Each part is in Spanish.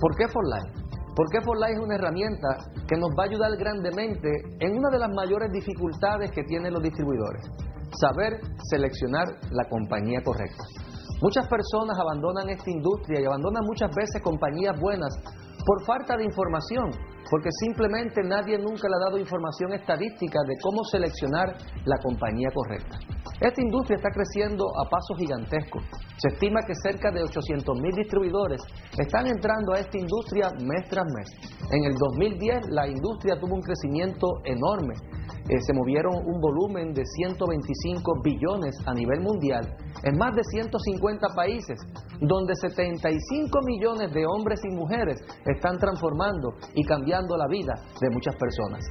¿Por qué For Life? Porque For Life es una herramienta que nos va a ayudar grandemente en una de las mayores dificultades que tienen los distribuidores, saber seleccionar la compañía correcta. Muchas personas abandonan esta industria y abandonan muchas veces compañías buenas por falta de información, porque simplemente nadie nunca le ha dado información estadística de cómo seleccionar la compañía correcta. Esta industria está creciendo a pasos gigantescos. Se estima que cerca de 800 mil distribuidores están entrando a esta industria mes tras mes. En el 2010 la industria tuvo un crecimiento enorme eh, se movieron un volumen de 125 billones a nivel mundial en más de 150 países, donde 75 millones de hombres y mujeres están transformando y cambiando la vida de muchas personas.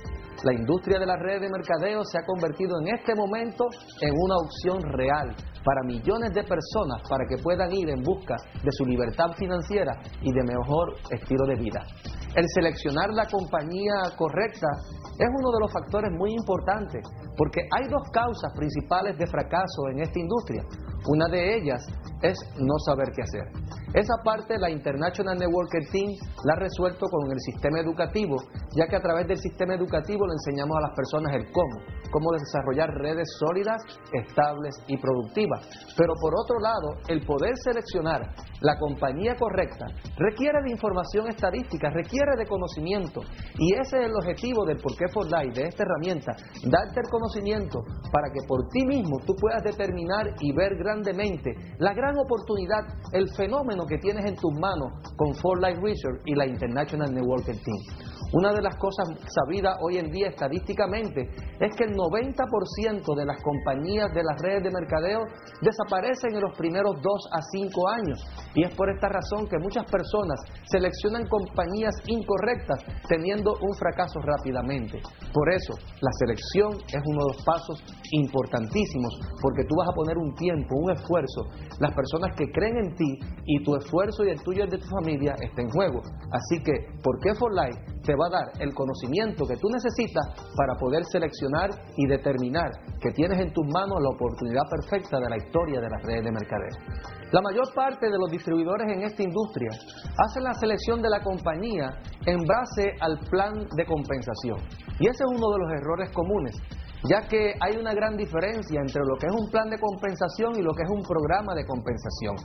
La industria de la red de mercadeo se ha convertido en este momento en una opción real para millones de personas para que puedan ir en busca de su libertad financiera y de mejor estilo de vida. El seleccionar la compañía correcta es uno de los factores muy importantes, porque hay dos causas principales de fracaso en esta industria. Una de ellas es no saber qué hacer. Esa parte la International Networker Team la ha resuelto con el sistema educativo, ya que a través del sistema educativo le enseñamos a las personas el cómo, cómo desarrollar redes sólidas, estables y productivas. Pero por otro lado, el poder seleccionar la compañía correcta requiere de información estadística, requiere de conocimiento. Y ese es el objetivo del Porqué for Life, de esta herramienta, darte el conocimiento para que por ti mismo tú puedas determinar y ver grandemente la gran oportunidad, el fenómeno que tienes en tus manos con For Life Research y la International Networking Team. Una de las cosas sabidas hoy en día estadísticamente es que el 90% de las compañías de las redes de mercadeo desaparecen en los primeros 2 a 5 años. Y es por esta razón que muchas personas seleccionan compañías incorrectas teniendo un fracaso rápidamente. Por eso, la selección es uno de los pasos importantísimos porque tú vas a poner un tiempo, un esfuerzo. Las personas que creen en ti y tu esfuerzo y el tuyo y el de tu familia está en juego. Así que, ¿por qué For Life te va a dar el conocimiento que tú necesitas para poder seleccionar y determinar que tienes en tus manos la oportunidad perfecta de la historia de las redes de mercadeo. La mayor parte de los distribuidores en esta industria hacen la selección de la compañía en base al plan de compensación. Y ese es uno de los errores comunes ya que hay una gran diferencia entre lo que es un plan de compensación y lo que es un programa de compensación.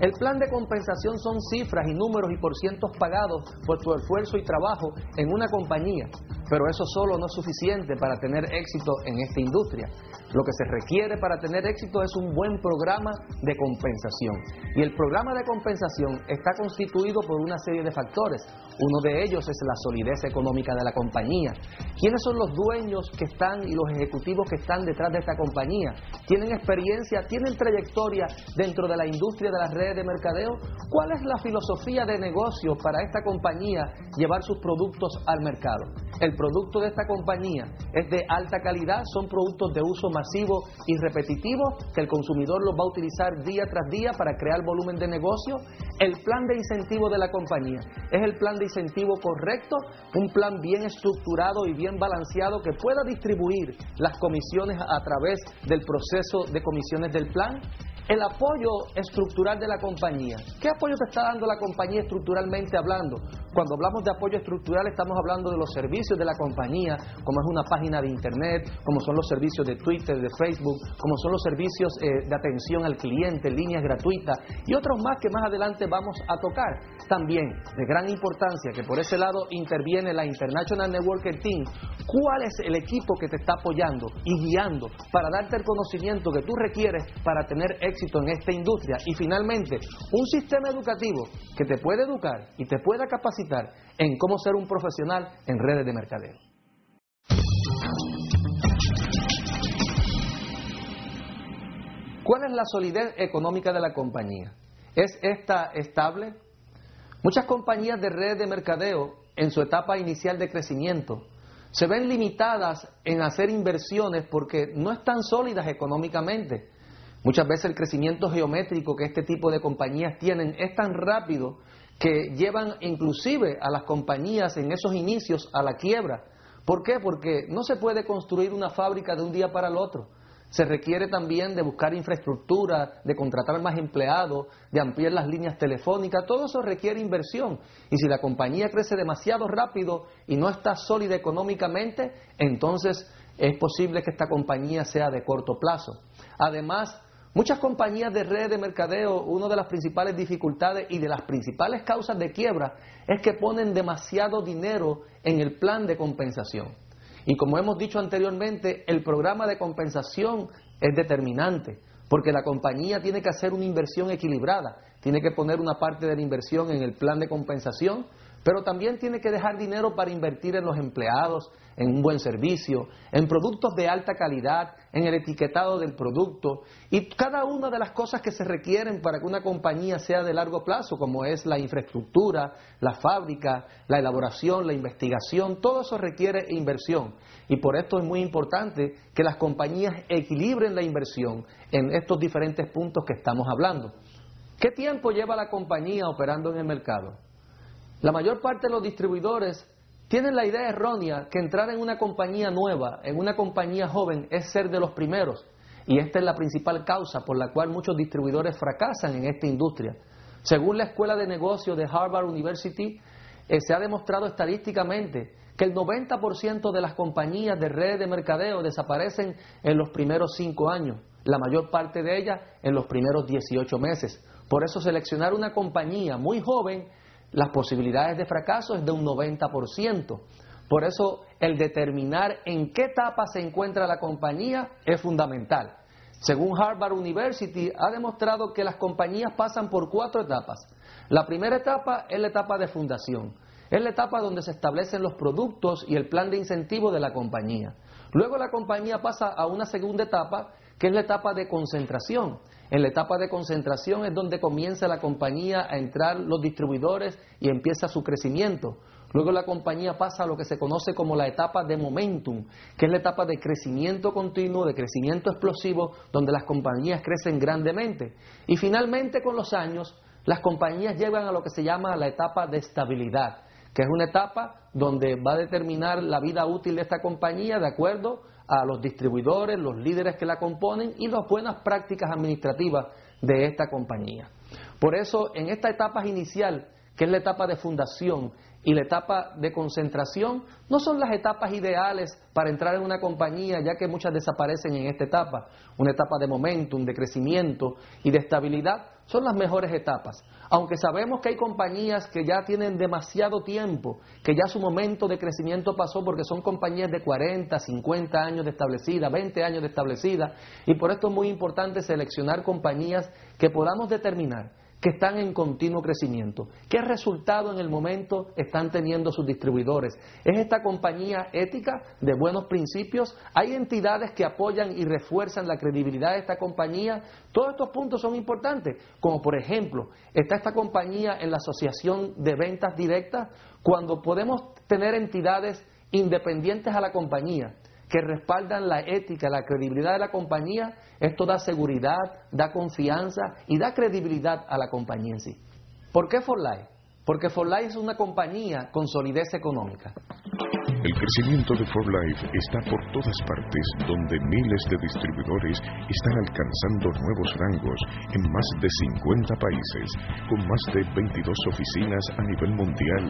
El plan de compensación son cifras y números y por cientos pagados por tu esfuerzo y trabajo en una compañía, pero eso solo no es suficiente para tener éxito en esta industria. Lo que se requiere para tener éxito es un buen programa de compensación. Y el programa de compensación está constituido por una serie de factores. Uno de ellos es la solidez económica de la compañía. ¿Quiénes son los dueños que están y los ejecutivos que están detrás de esta compañía? ¿Tienen experiencia? ¿Tienen trayectoria dentro de la industria de las redes de mercadeo? ¿Cuál es la filosofía de negocio para esta compañía llevar sus productos al mercado? Producto de esta compañía es de alta calidad, son productos de uso masivo y repetitivo que el consumidor los va a utilizar día tras día para crear volumen de negocio. El plan de incentivo de la compañía es el plan de incentivo correcto, un plan bien estructurado y bien balanceado que pueda distribuir las comisiones a través del proceso de comisiones del plan el apoyo estructural de la compañía. ¿Qué apoyo te está dando la compañía estructuralmente hablando? Cuando hablamos de apoyo estructural estamos hablando de los servicios de la compañía, como es una página de internet, como son los servicios de Twitter, de Facebook, como son los servicios eh, de atención al cliente, líneas gratuitas y otros más que más adelante vamos a tocar. También de gran importancia que por ese lado interviene la International Networker Team. ¿Cuál es el equipo que te está apoyando y guiando para darte el conocimiento que tú requieres para tener éxito? En esta industria y finalmente un sistema educativo que te puede educar y te pueda capacitar en cómo ser un profesional en redes de mercadeo. ¿Cuál es la solidez económica de la compañía? ¿Es esta estable? Muchas compañías de redes de mercadeo en su etapa inicial de crecimiento se ven limitadas en hacer inversiones porque no están sólidas económicamente. Muchas veces el crecimiento geométrico que este tipo de compañías tienen es tan rápido que llevan inclusive a las compañías en esos inicios a la quiebra. ¿Por qué? Porque no se puede construir una fábrica de un día para el otro. se requiere también de buscar infraestructura, de contratar más empleados, de ampliar las líneas telefónicas, todo eso requiere inversión. Y si la compañía crece demasiado rápido y no está sólida económicamente, entonces es posible que esta compañía sea de corto plazo. Además, muchas compañías de red de mercadeo, una de las principales dificultades y de las principales causas de quiebra es que ponen demasiado dinero en el plan de compensación. Y como hemos dicho anteriormente, el programa de compensación es determinante, porque la compañía tiene que hacer una inversión equilibrada, tiene que poner una parte de la inversión en el plan de compensación, pero también tiene que dejar dinero para invertir en los empleados, en un buen servicio, en productos de alta calidad, en el etiquetado del producto y cada una de las cosas que se requieren para que una compañía sea de largo plazo, como es la infraestructura, la fábrica, la elaboración, la investigación, todo eso requiere inversión. Y por esto es muy importante que las compañías equilibren la inversión en estos diferentes puntos que estamos hablando. ¿Qué tiempo lleva la compañía operando en el mercado? La mayor parte de los distribuidores tienen la idea errónea que entrar en una compañía nueva, en una compañía joven, es ser de los primeros. Y esta es la principal causa por la cual muchos distribuidores fracasan en esta industria. Según la Escuela de Negocios de Harvard University, eh, se ha demostrado estadísticamente que el 90% de las compañías de redes de mercadeo desaparecen en los primeros cinco años, la mayor parte de ellas en los primeros 18 meses. Por eso seleccionar una compañía muy joven las posibilidades de fracaso es de un 90%. Por eso el determinar en qué etapa se encuentra la compañía es fundamental. Según Harvard University, ha demostrado que las compañías pasan por cuatro etapas. La primera etapa es la etapa de fundación. Es la etapa donde se establecen los productos y el plan de incentivo de la compañía. Luego la compañía pasa a una segunda etapa, que es la etapa de concentración. En la etapa de concentración es donde comienza la compañía a entrar los distribuidores y empieza su crecimiento. Luego la compañía pasa a lo que se conoce como la etapa de momentum, que es la etapa de crecimiento continuo, de crecimiento explosivo, donde las compañías crecen grandemente. Y finalmente con los años, las compañías llegan a lo que se llama la etapa de estabilidad, que es una etapa donde va a determinar la vida útil de esta compañía de acuerdo a los distribuidores, los líderes que la componen y las buenas prácticas administrativas de esta compañía. Por eso, en esta etapa inicial, que es la etapa de fundación y la etapa de concentración, no son las etapas ideales para entrar en una compañía, ya que muchas desaparecen en esta etapa. Una etapa de momentum, de crecimiento y de estabilidad son las mejores etapas. Aunque sabemos que hay compañías que ya tienen demasiado tiempo, que ya su momento de crecimiento pasó porque son compañías de 40, 50 años de establecida, 20 años de establecida, y por esto es muy importante seleccionar compañías que podamos determinar que están en continuo crecimiento. ¿Qué resultado en el momento están teniendo sus distribuidores? ¿Es esta compañía ética de buenos principios? ¿Hay entidades que apoyan y refuerzan la credibilidad de esta compañía? Todos estos puntos son importantes, como por ejemplo, ¿está esta compañía en la Asociación de Ventas Directas? Cuando podemos tener entidades independientes a la compañía, que respaldan la ética, la credibilidad de la compañía, esto da seguridad, da confianza y da credibilidad a la compañía en sí. ¿Por qué For Life? Porque For Life es una compañía con solidez económica. El crecimiento de For Life está por todas partes, donde miles de distribuidores están alcanzando nuevos rangos en más de 50 países, con más de 22 oficinas a nivel mundial.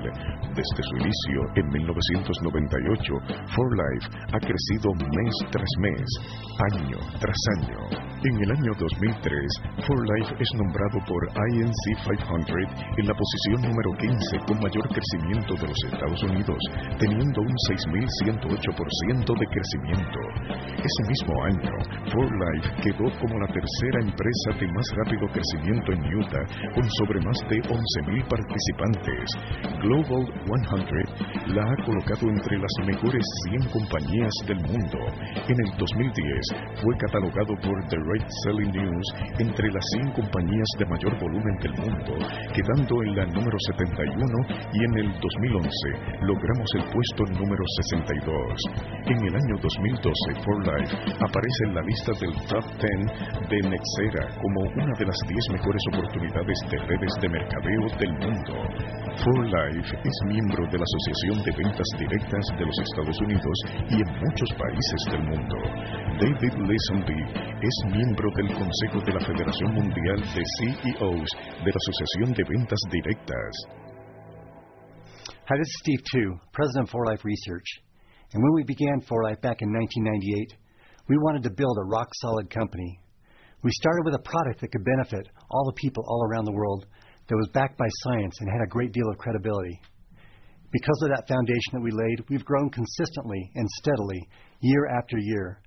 Desde su inicio en 1998, For Life ha crecido mes tras mes, año tras año. En el año 2003, For Life es nombrado por INC 500 en la posición número 15 con mayor crecimiento de los Estados Unidos, teniendo un 6.108% de crecimiento. Ese mismo año, For Life quedó como la tercera empresa de más rápido crecimiento en Utah, con sobre más de 11.000 participantes. Global 100 la ha colocado entre las mejores 100 compañías del mundo. En el 2010 fue catalogado por The Right Selling News entre las 100 compañías de mayor volumen del mundo, quedando en la número 71 y en el 2011 logramos el puesto número número 62. En el año 2012, For Life aparece en la lista del Top 10 de Nexera como una de las 10 mejores oportunidades de redes de mercadeo del mundo. For Life es miembro de la Asociación de Ventas Directas de los Estados Unidos y en muchos países del mundo. David Leeson es miembro del Consejo de la Federación Mundial de CEOs de la Asociación de Ventas Directas. Hi, this is Steve Tu, president of For Life Research. And when we began For Life back in 1998, we wanted to build a rock solid company. We started with a product that could benefit all the people all around the world that was backed by science and had a great deal of credibility. Because of that foundation that we laid, we've grown consistently and steadily year after year,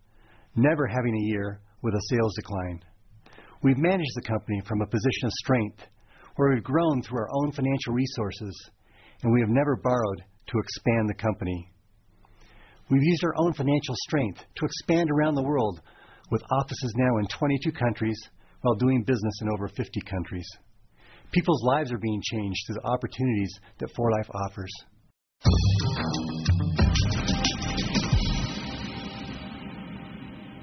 never having a year with a sales decline. We've managed the company from a position of strength where we've grown through our own financial resources and we have never borrowed to expand the company. We've used our own financial strength to expand around the world with offices now in 22 countries while doing business in over 50 countries. People's lives are being changed through the opportunities that For Life offers.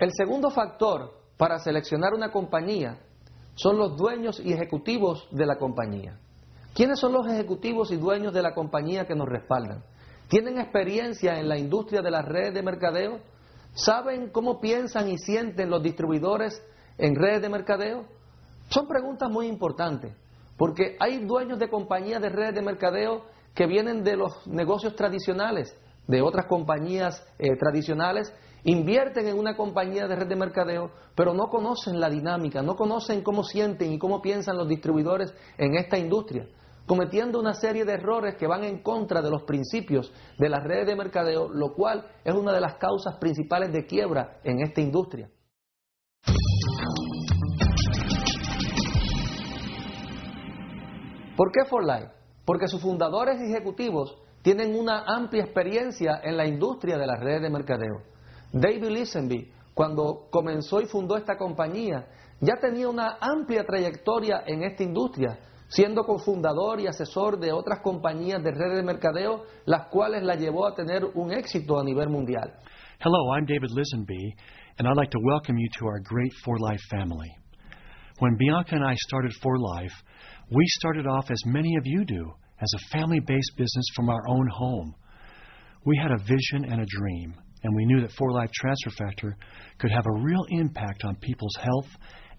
El segundo factor para seleccionar una compañía son los dueños y ejecutivos de la compañía. ¿Quiénes son los ejecutivos y dueños de la compañía que nos respaldan? ¿Tienen experiencia en la industria de las redes de mercadeo? ¿Saben cómo piensan y sienten los distribuidores en redes de mercadeo? Son preguntas muy importantes, porque hay dueños de compañías de redes de mercadeo que vienen de los negocios tradicionales, de otras compañías eh, tradicionales, invierten en una compañía de red de mercadeo, pero no conocen la dinámica, no conocen cómo sienten y cómo piensan los distribuidores en esta industria cometiendo una serie de errores que van en contra de los principios de las redes de mercadeo, lo cual es una de las causas principales de quiebra en esta industria. ¿Por qué For Life? Porque sus fundadores y ejecutivos tienen una amplia experiencia en la industria de las redes de mercadeo. David Lisenby, cuando comenzó y fundó esta compañía, ya tenía una amplia trayectoria en esta industria, siendo cofundador y asesor de otras compañías de redes de mercadeo, las cuales la llevó a tener un éxito a nivel mundial. Hello, I'm David Lisenby, and I'd like to welcome you to our great For Life family. When Bianca and I started For Life, we started off as many of you do, as a family based business from our own home. We had a vision and a dream, and we knew that For Life Transfer Factor could have a real impact on people's health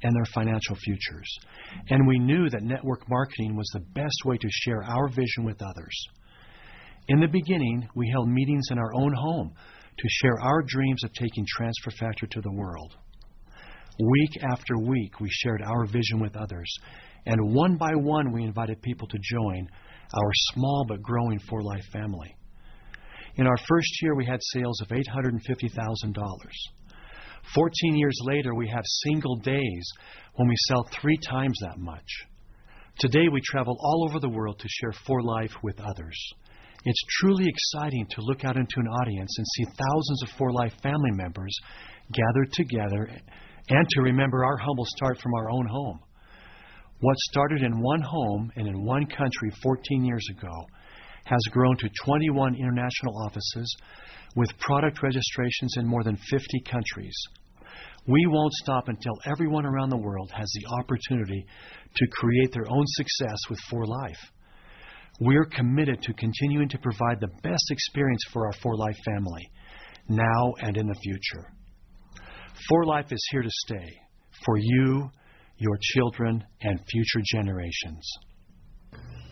and their financial futures. And we knew that network marketing was the best way to share our vision with others. In the beginning, we held meetings in our own home to share our dreams of taking Transfer Factor to the world. Week after week, we shared our vision with others, and one by one, we invited people to join our small but growing For Life family. In our first year, we had sales of $850,000. 14 years later, we have single days when we sell three times that much. Today, we travel all over the world to share For Life with others. It's truly exciting to look out into an audience and see thousands of For Life family members gathered together and to remember our humble start from our own home. What started in one home and in one country 14 years ago has grown to 21 international offices with product registrations in more than 50 countries. We won't stop until everyone around the world has the opportunity to create their own success with For Life. We're committed to continuing to provide the best experience for our For Life family, now and in the future. For Life is here to stay, for you, your children, and future generations.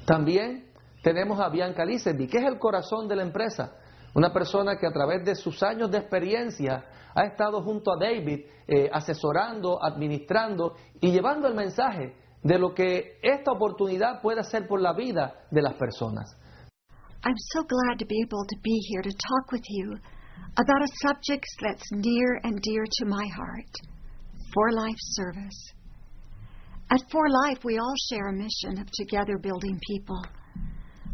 También tenemos a Bianca Lisenby, que es el corazón de la empresa. Una persona que a través de sus años de experiencia ha estado junto a David eh, asesorando, administrando y llevando el mensaje de lo que esta oportunidad puede hacer por la vida de las personas. I'm so glad to be able to be here to talk with you about a subject that's near and dear to my heart For Life service. At For Life, we all share a mission of together building people.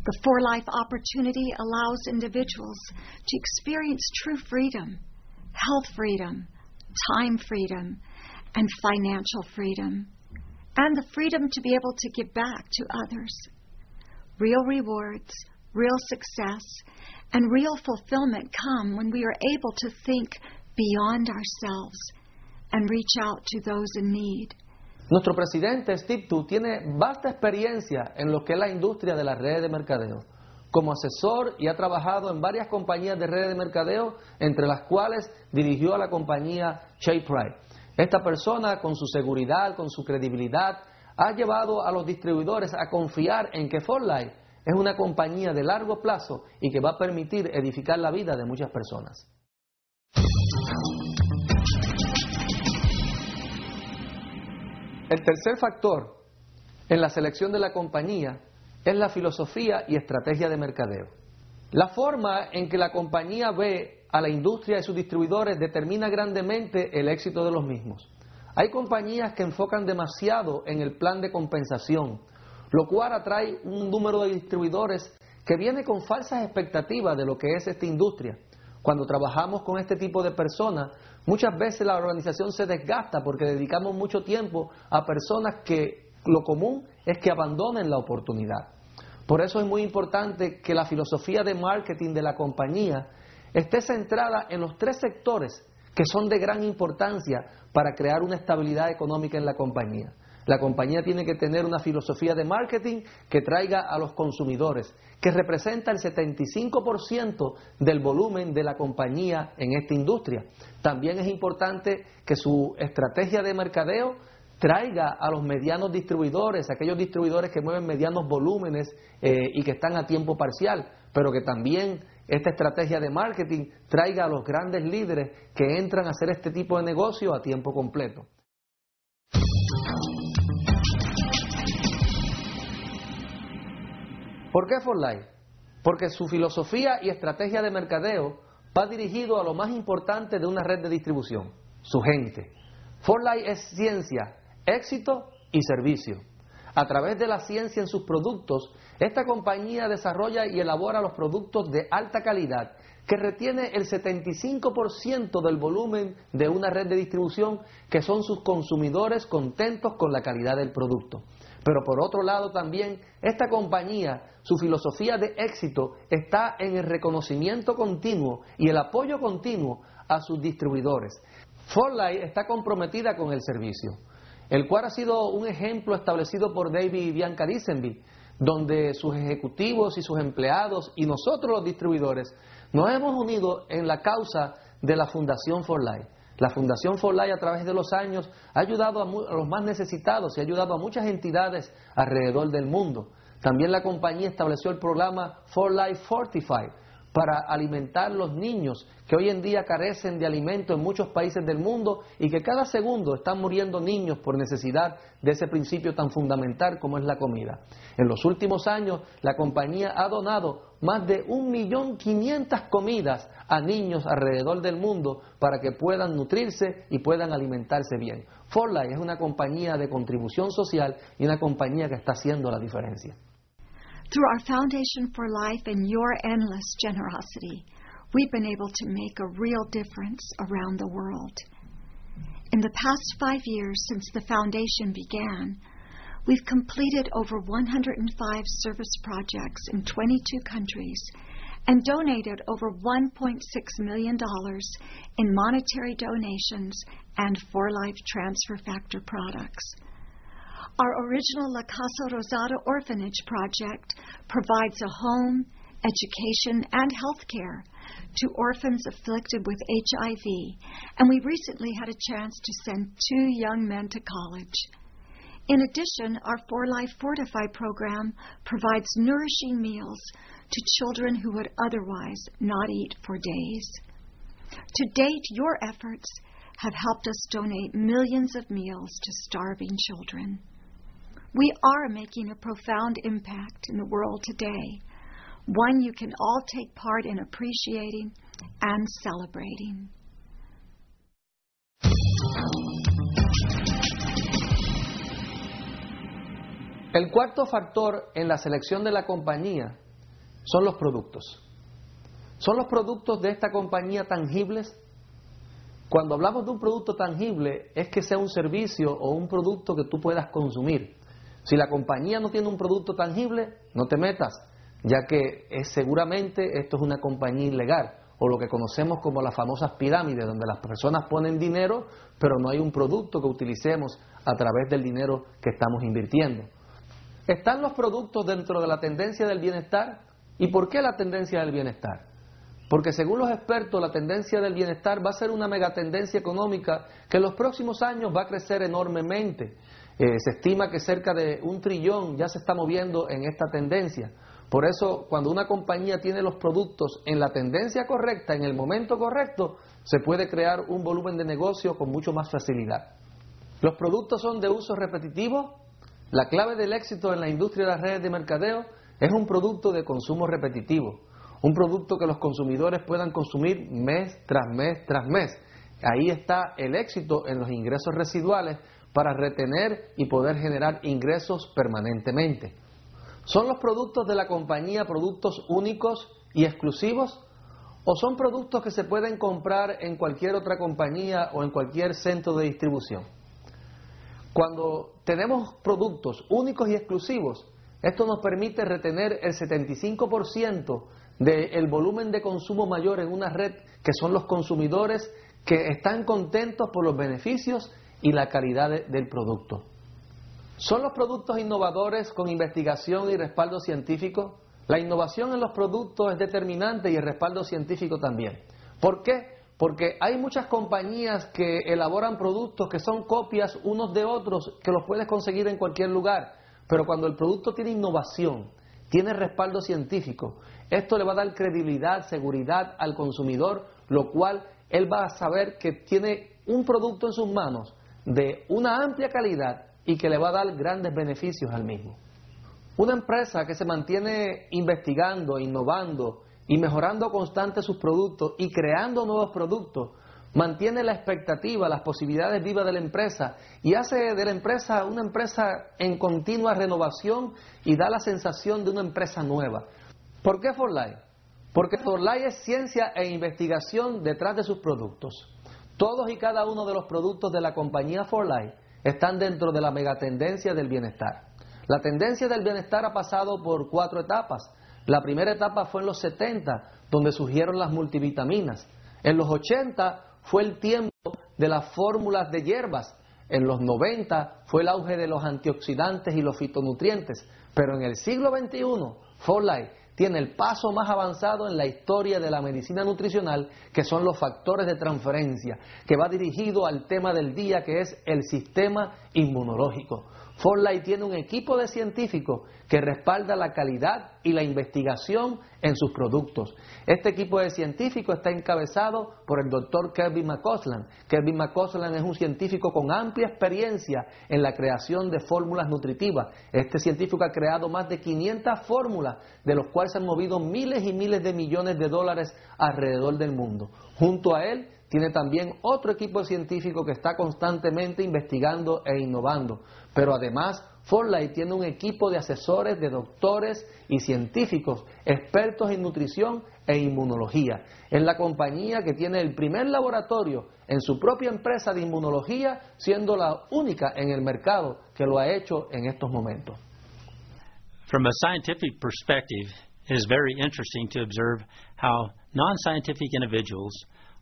The For Life opportunity allows individuals to experience true freedom, health freedom, time freedom, and financial freedom, and the freedom to be able to give back to others. Real rewards, real success, and real fulfillment come when we are able to think beyond ourselves and reach out to those in need. Nuestro presidente Steve Tu tiene vasta experiencia en lo que es la industria de las redes de mercadeo. Como asesor y ha trabajado en varias compañías de redes de mercadeo, entre las cuales dirigió a la compañía Shea Pride. Esta persona, con su seguridad, con su credibilidad, ha llevado a los distribuidores a confiar en que Forlight es una compañía de largo plazo y que va a permitir edificar la vida de muchas personas. El tercer factor en la selección de la compañía es la filosofía y estrategia de mercadeo. La forma en que la compañía ve a la industria y sus distribuidores determina grandemente el éxito de los mismos. Hay compañías que enfocan demasiado en el plan de compensación, lo cual atrae un número de distribuidores que viene con falsas expectativas de lo que es esta industria. Cuando trabajamos con este tipo de personas, muchas veces la organización se desgasta porque dedicamos mucho tiempo a personas que lo común es que abandonen la oportunidad. Por eso es muy importante que la filosofía de marketing de la compañía esté centrada en los tres sectores que son de gran importancia para crear una estabilidad económica en la compañía. La compañía tiene que tener una filosofía de marketing que traiga a los consumidores, que representa el 75% del volumen de la compañía en esta industria. También es importante que su estrategia de mercadeo traiga a los medianos distribuidores, aquellos distribuidores que mueven medianos volúmenes eh, y que están a tiempo parcial, pero que también esta estrategia de marketing traiga a los grandes líderes que entran a hacer este tipo de negocio a tiempo completo. ¿Por qué For? Porque su filosofía y estrategia de mercadeo va dirigido a lo más importante de una red de distribución, su gente. For es ciencia, éxito y servicio. A través de la ciencia en sus productos, esta compañía desarrolla y elabora los productos de alta calidad que retiene el 75% del volumen de una red de distribución que son sus consumidores contentos con la calidad del producto. Pero por otro lado también, esta compañía, su filosofía de éxito está en el reconocimiento continuo y el apoyo continuo a sus distribuidores. Forlight está comprometida con el servicio el cual ha sido un ejemplo establecido por David y Bianca Disenby, donde sus ejecutivos y sus empleados y nosotros los distribuidores nos hemos unido en la causa de la Fundación For Life. La Fundación For Life a través de los años ha ayudado a, a los más necesitados y ha ayudado a muchas entidades alrededor del mundo. También la compañía estableció el programa For Life Fortified, para alimentar los niños que hoy en día carecen de alimento en muchos países del mundo y que cada segundo están muriendo niños por necesidad de ese principio tan fundamental como es la comida. En los últimos años, la compañía ha donado más de 1.500.000 comidas a niños alrededor del mundo para que puedan nutrirse y puedan alimentarse bien. Forlight es una compañía de contribución social y una compañía que está haciendo la diferencia. Through our Foundation for Life and your endless generosity, we've been able to make a real difference around the world. In the past five years since the Foundation began, we've completed over 105 service projects in 22 countries and donated over $1.6 million in monetary donations and For Life transfer factor products. Our original La Casa Rosada Orphanage project provides a home, education, and health care to orphans afflicted with HIV, and we recently had a chance to send two young men to college. In addition, our For Life Fortify program provides nourishing meals to children who would otherwise not eat for days. To date, your efforts have helped us donate millions of meals to starving children. We are making a profound impact in the world today, one you can all take part in appreciating and celebrating. El cuarto factor en la selección de la compañía son los productos. ¿Son los productos de esta compañía tangibles? Cuando hablamos de un producto tangible es que sea un servicio o un producto que tú puedas consumir. Si la compañía no tiene un producto tangible, no te metas. ya que es, seguramente esto es una compañía ilegal o lo que conocemos como las famosas pirámides, donde las personas ponen dinero, pero no hay un producto que utilicemos a través del dinero que estamos invirtiendo. ¿Están los productos dentro de la tendencia del bienestar? ¿Y por qué la tendencia del bienestar? Porque según los expertos, la tendencia del bienestar va a ser una megatendencia económica que en los próximos años va a crecer enormemente. Eh, se estima que cerca de un trillón ya se está moviendo en esta tendencia. Por eso, cuando una compañía tiene los productos en la tendencia correcta, en el momento correcto, se puede crear un volumen de negocio con mucho más facilidad. Los productos son de uso repetitivo. La clave del éxito en la industria de las redes de mercadeo es un producto de consumo repetitivo, un producto que los consumidores puedan consumir mes tras mes tras mes. Ahí está el éxito en los ingresos residuales para retener y poder generar ingresos permanentemente. ¿Son los productos de la compañía productos únicos y exclusivos? ¿O son productos que se pueden comprar en cualquier otra compañía o en cualquier centro de distribución? Cuando tenemos productos únicos y exclusivos, esto nos permite retener el 75% del volumen de consumo mayor en una red, que son los consumidores que están contentos por los beneficios y la calidad del producto. ¿Son los productos innovadores con investigación y respaldo científico? La innovación en los productos es determinante y el respaldo científico también. ¿Por qué? Porque hay muchas compañías que elaboran productos que son copias unos de otros que los puedes conseguir en cualquier lugar. Pero cuando el producto tiene innovación, tiene respaldo científico, esto le va a dar credibilidad, seguridad al consumidor, lo cual él va a saber que tiene un producto en sus manos de una amplia calidad y que le va a dar grandes beneficios al mismo. Una empresa que se mantiene investigando, innovando y mejorando constante sus productos y creando nuevos productos, mantiene la expectativa, las posibilidades vivas de la empresa y hace de la empresa una empresa en continua renovación y da la sensación de una empresa nueva. ¿Por qué Forlight? Porque Forlight es ciencia e investigación detrás de sus productos. Todos y cada uno de los productos de la compañía Forlight están dentro de la megatendencia del bienestar. La tendencia del bienestar ha pasado por cuatro etapas. La primera etapa fue en los 70, donde surgieron las multivitaminas. En los 80 fue el tiempo de las fórmulas de hierbas. En los 90 fue el auge de los antioxidantes y los fitonutrientes. Pero en el siglo XXI, Life tiene el paso más avanzado en la historia de la medicina nutricional, que son los factores de transferencia, que va dirigido al tema del día, que es el sistema inmunológico. Forlight tiene un equipo de científicos que respalda la calidad y la investigación en sus productos. Este equipo de científicos está encabezado por el doctor Kevin McCausland. Kevin McCausland es un científico con amplia experiencia en la creación de fórmulas nutritivas. Este científico ha creado más de 500 fórmulas, de los cuales se han movido miles y miles de millones de dólares alrededor del mundo. Junto a él tiene también otro equipo científico que está constantemente investigando e innovando. Pero además, Forlight tiene un equipo de asesores, de doctores y científicos expertos en nutrición e inmunología. Es la compañía que tiene el primer laboratorio en su propia empresa de inmunología, siendo la única en el mercado que lo ha hecho en estos momentos. From a scientific perspective, it is very interesting to observe how non-scientific individuals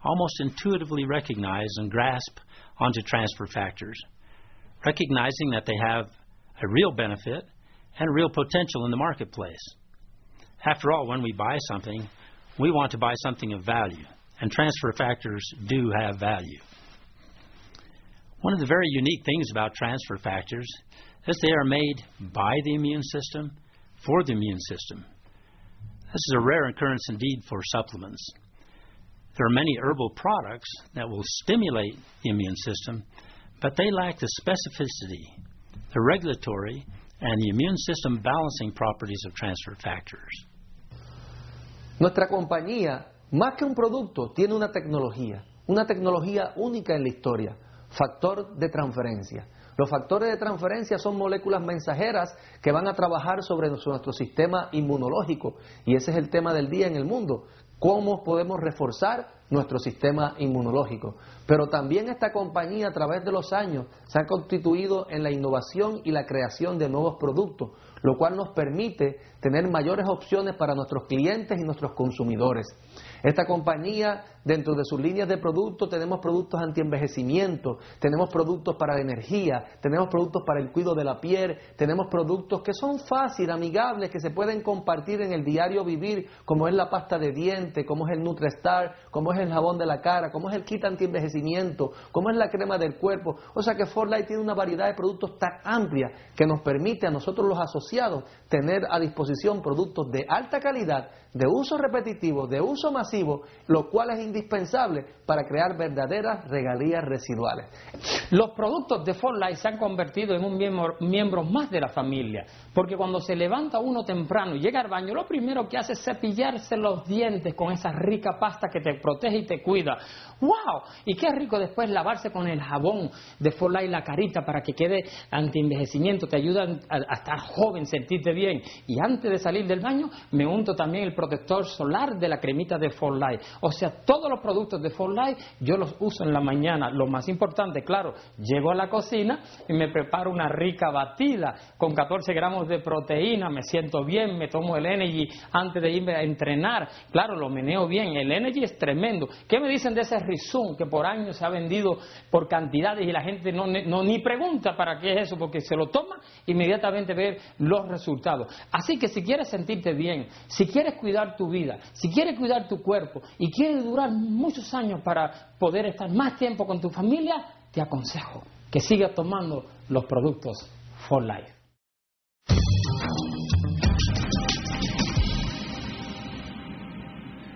almost intuitively recognize and grasp onto transfer factors, recognizing that they have a real benefit and real potential in the marketplace. After all, when we buy something, we want to buy something of value, and transfer factors do have value. One of the very unique things about transfer factors is they are made by the immune system for the immune system. This is a rare occurrence indeed for supplements. There are many herbal products that will stimulate the immune system, but they lack the specificity, the regulatory, and the immune system balancing properties of transfer factors. Nuestra compañía, más que un producto, tiene una tecnología, una tecnología única en la historia, factor de transferencia. Los factores de transferencia son moléculas mensajeras que van a trabajar sobre nuestro sistema inmunológico y ese es el tema del día en el mundo, cómo podemos reforzar nuestro sistema inmunológico. Pero también esta compañía a través de los años se ha constituido en la innovación y la creación de nuevos productos, lo cual nos permite tener mayores opciones para nuestros clientes y nuestros consumidores. Esta compañía, dentro de sus líneas de productos, tenemos productos anti-envejecimiento, tenemos productos para la energía, tenemos productos para el cuidado de la piel, tenemos productos que son fáciles, amigables, que se pueden compartir en el diario vivir, como es la pasta de diente, como es el Nutrestar, como es el jabón de la cara, como es el kit anti-envejecimiento, como es la crema del cuerpo. O sea que Fortlight tiene una variedad de productos tan amplia que nos permite a nosotros los asociados tener a disposición productos de alta calidad de uso repetitivo, de uso masivo, lo cual es indispensable para crear verdaderas regalías residuales. Los productos de Life se han convertido en un miembro, más de la familia, porque cuando se levanta uno temprano y llega al baño, lo primero que hace es cepillarse los dientes con esa rica pasta que te protege y te cuida. ¡Wow! Y qué rico después lavarse con el jabón de Life la carita para que quede anti-envejecimiento, te ayuda a, estar joven, sentirte bien. Y antes de salir del baño, me unto también el protector solar de la cremita de For Light. O sea, todos los productos de For Light yo los uso en la mañana. Lo más importante, claro, llego a la cocina y me preparo una rica batida con 14 gramos de proteína, me siento bien, me tomo el Energy antes de irme a entrenar. Claro, lo meneo bien, el Energy es tremendo. ¿Qué me dicen de ese Rizum que por años se ha vendido por cantidades y la gente no, no ni pregunta para qué es eso? Porque se lo toma inmediatamente ver los resultados. Así que si quieres sentirte bien, si quieres cuidar cuidar tu vida, si quieres cuidar tu cuerpo y quieres durar muchos años para poder estar más tiempo con tu familia, te aconsejo que sigas tomando los productos For Life.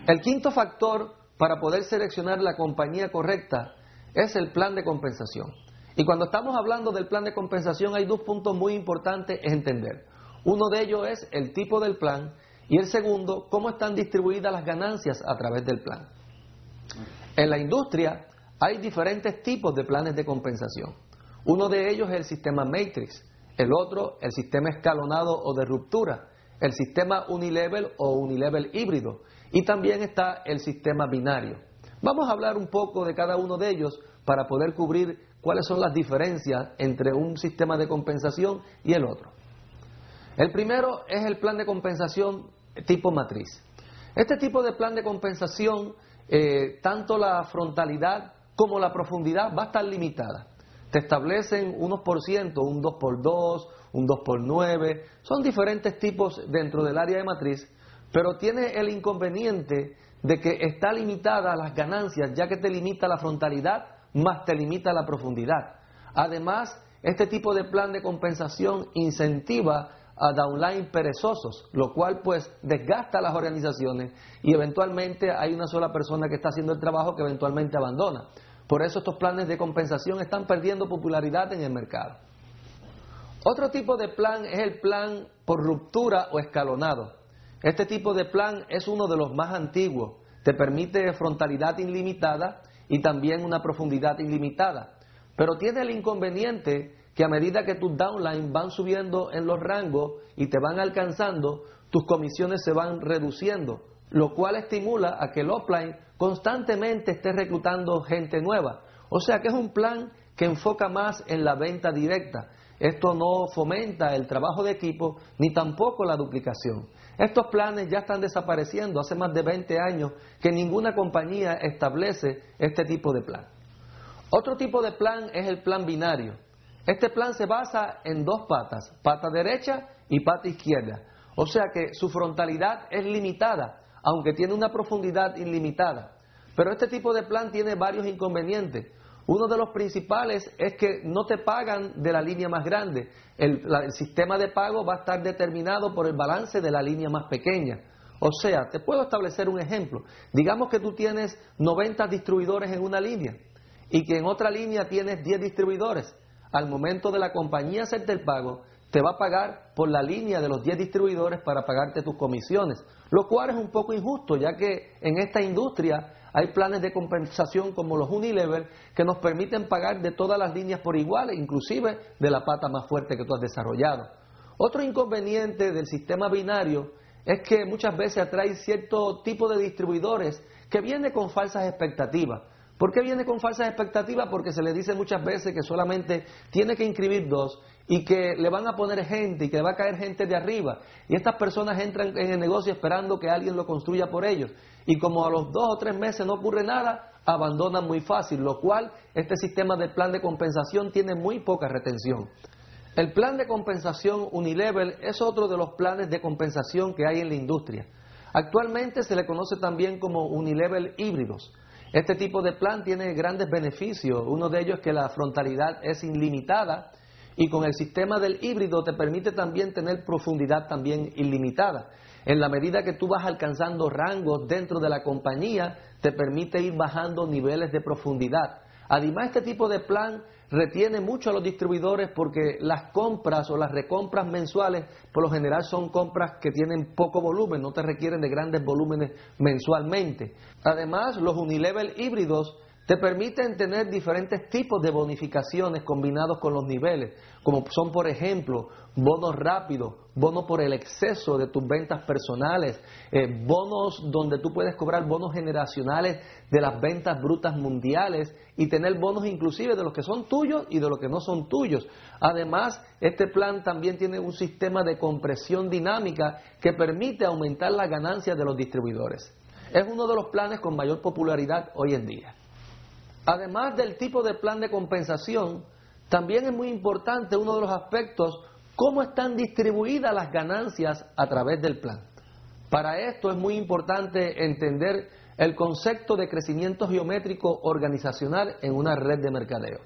El quinto factor para poder seleccionar la compañía correcta es el plan de compensación. Y cuando estamos hablando del plan de compensación hay dos puntos muy importantes a entender. Uno de ellos es el tipo del plan y el segundo, cómo están distribuidas las ganancias a través del plan. En la industria hay diferentes tipos de planes de compensación. Uno de ellos es el sistema Matrix, el otro el sistema escalonado o de ruptura, el sistema unilevel o unilevel híbrido y también está el sistema binario. Vamos a hablar un poco de cada uno de ellos para poder cubrir cuáles son las diferencias entre un sistema de compensación y el otro. El primero es el plan de compensación tipo matriz. Este tipo de plan de compensación, eh, tanto la frontalidad como la profundidad va a estar limitada. Te establecen unos por ciento, un 2 por 2, un 2 por 9, son diferentes tipos dentro del área de matriz, pero tiene el inconveniente de que está limitada a las ganancias, ya que te limita la frontalidad, más te limita la profundidad. Además, este tipo de plan de compensación incentiva a downline perezosos, lo cual pues desgasta las organizaciones y eventualmente hay una sola persona que está haciendo el trabajo que eventualmente abandona. Por eso estos planes de compensación están perdiendo popularidad en el mercado. Otro tipo de plan es el plan por ruptura o escalonado. Este tipo de plan es uno de los más antiguos. Te permite frontalidad ilimitada y también una profundidad ilimitada. Pero tiene el inconveniente que a medida que tus downline van subiendo en los rangos y te van alcanzando, tus comisiones se van reduciendo, lo cual estimula a que el offline constantemente esté reclutando gente nueva. O sea que es un plan que enfoca más en la venta directa. Esto no fomenta el trabajo de equipo ni tampoco la duplicación. Estos planes ya están desapareciendo hace más de 20 años que ninguna compañía establece este tipo de plan. Otro tipo de plan es el plan binario. Este plan se basa en dos patas, pata derecha y pata izquierda. O sea que su frontalidad es limitada, aunque tiene una profundidad ilimitada. Pero este tipo de plan tiene varios inconvenientes. Uno de los principales es que no te pagan de la línea más grande. El, sistema de pago va a estar determinado por el balance de la línea más pequeña. O sea, te puedo establecer un ejemplo. Digamos que tú tienes 90 distribuidores en una línea y que en otra línea tienes 10 distribuidores al momento de la compañía hacerte el pago, te va a pagar por la línea de los 10 distribuidores para pagarte tus comisiones, lo cual es un poco injusto, ya que en esta industria hay planes de compensación como los Unilever que nos permiten pagar de todas las líneas por igual, inclusive de la pata más fuerte que tú has desarrollado. Otro inconveniente del sistema binario es que muchas veces atrae cierto tipo de distribuidores que viene con falsas expectativas. ¿Por qué viene con falsas expectativas? Porque se le dice muchas veces que solamente tiene que inscribir dos y que le van a poner gente y que le va a caer gente de arriba. Y estas personas entran en el negocio esperando que alguien lo construya por ellos. Y como a los dos o tres meses no ocurre nada, abandonan muy fácil, lo cual este sistema de plan de compensación tiene muy poca retención. El plan de compensación Unilevel es otro de los planes de compensación que hay en la industria. Actualmente se le conoce también como Unilevel híbridos. Este tipo de plan tiene grandes beneficios. Uno de ellos es que la frontalidad es ilimitada y con el sistema del híbrido te permite también tener profundidad también ilimitada. En la medida que tú vas alcanzando rangos dentro de la compañía, te permite ir bajando niveles de profundidad. Además, este tipo de plan retiene mucho a los distribuidores porque las compras o las recompras mensuales por lo general son compras que tienen poco volumen, no te requieren de grandes volúmenes mensualmente. Además, los unilevel híbridos te permiten tener diferentes tipos de bonificaciones combinados con los niveles, como son por ejemplo bonos rápidos, bonos por el exceso de tus ventas personales, eh, bonos donde tú puedes cobrar bonos generacionales de las ventas brutas mundiales y tener bonos inclusive de los que son tuyos y de los que no son tuyos. Además, este plan también tiene un sistema de compresión dinámica que permite aumentar las ganancias de los distribuidores. Es uno de los planes con mayor popularidad hoy en día. Además del tipo de plan de compensación, también es muy importante uno de los aspectos, cómo están distribuidas las ganancias a través del plan. Para esto es muy importante entender el concepto de crecimiento geométrico organizacional en una red de mercadeo.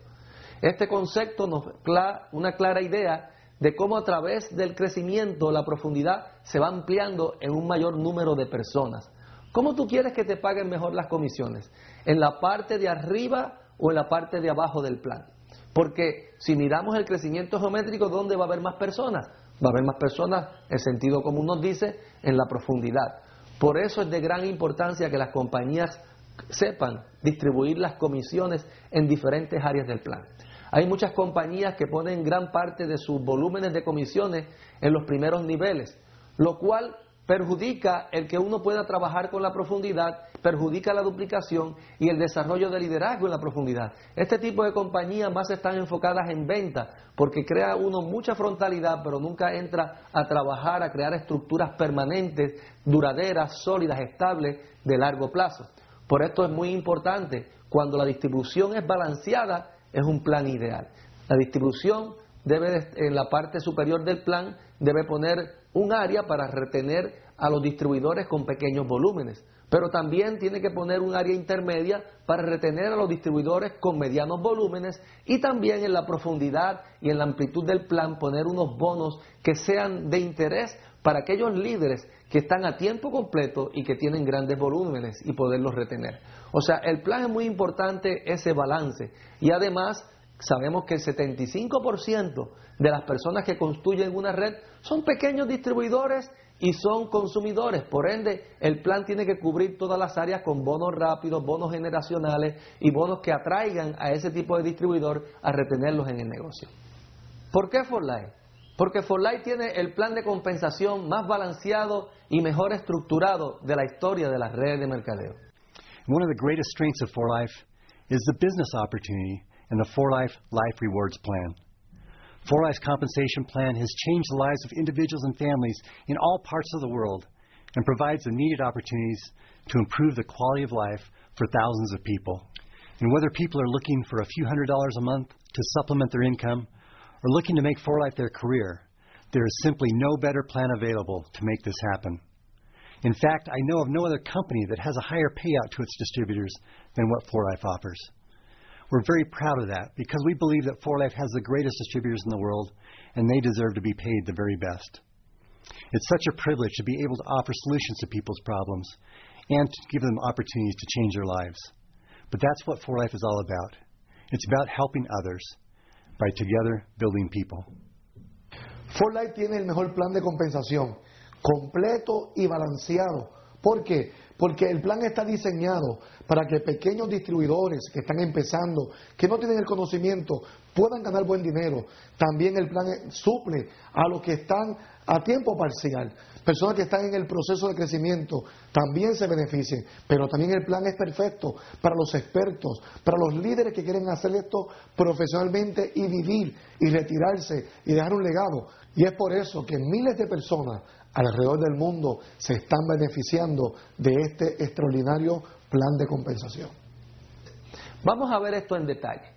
Este concepto nos da una clara idea de cómo a través del crecimiento la profundidad se va ampliando en un mayor número de personas. ¿Cómo tú quieres que te paguen mejor las comisiones? ¿En la parte de arriba o en la parte de abajo del plan? Porque si miramos el crecimiento geométrico, ¿dónde va a haber más personas? Va a haber más personas, el sentido común nos dice, en la profundidad. Por eso es de gran importancia que las compañías sepan distribuir las comisiones en diferentes áreas del plan. Hay muchas compañías que ponen gran parte de sus volúmenes de comisiones en los primeros niveles, lo cual perjudica el que uno pueda trabajar con la profundidad, perjudica la duplicación y el desarrollo de liderazgo en la profundidad. Este tipo de compañías más están enfocadas en venta porque crea uno mucha frontalidad, pero nunca entra a trabajar, a crear estructuras permanentes, duraderas, sólidas, estables, de largo plazo. Por esto es muy importante, cuando la distribución es balanceada, es un plan ideal. La distribución debe, en la parte superior del plan, debe poner un área para retener a los distribuidores con pequeños volúmenes, pero también tiene que poner un área intermedia para retener a los distribuidores con medianos volúmenes y también en la profundidad y en la amplitud del plan poner unos bonos que sean de interés para aquellos líderes que están a tiempo completo y que tienen grandes volúmenes y poderlos retener. O sea, el plan es muy importante ese balance y además sabemos que el 75% de las personas que construyen una red son pequeños distribuidores y son consumidores. Por ende, el plan tiene que cubrir todas las áreas con bonos rápidos, bonos generacionales y bonos que atraigan a ese tipo de distribuidor a retenerlos en el negocio. ¿Por qué Forlight? Porque Forlight tiene el plan de compensación más balanceado y mejor estructurado de la historia de las redes de mercadeo. One of the greatest strengths of Life is the business opportunity and the For Life Life Rewards Plan. For Life's compensation plan has changed the lives of individuals and families in all parts of the world and provides the needed opportunities to improve the quality of life for thousands of people. And whether people are looking for a few hundred dollars a month to supplement their income or looking to make For Life their career, there is simply no better plan available to make this happen. In fact, I know of no other company that has a higher payout to its distributors than what For Life offers. We're very proud of that because we believe that For Life has the greatest distributors in the world and they deserve to be paid the very best. It's such a privilege to be able to offer solutions to people's problems and to give them opportunities to change their lives. But that's what For Life is all about. It's about helping others by together building people. For Life tiene el mejor plan de compensación, completo y balanceado. ¿Por qué? Porque el plan está diseñado para que pequeños distribuidores que están empezando, que no tienen el conocimiento, puedan ganar buen dinero. También el plan suple a los que están a tiempo parcial. Personas que están en el proceso de crecimiento también se beneficien, pero también el plan es perfecto para los expertos, para los líderes que quieren hacer esto profesionalmente y vivir y retirarse y dejar un legado. Y es por eso que miles de personas alrededor del mundo se están beneficiando de este extraordinario plan de compensación. Vamos a ver esto en detalle.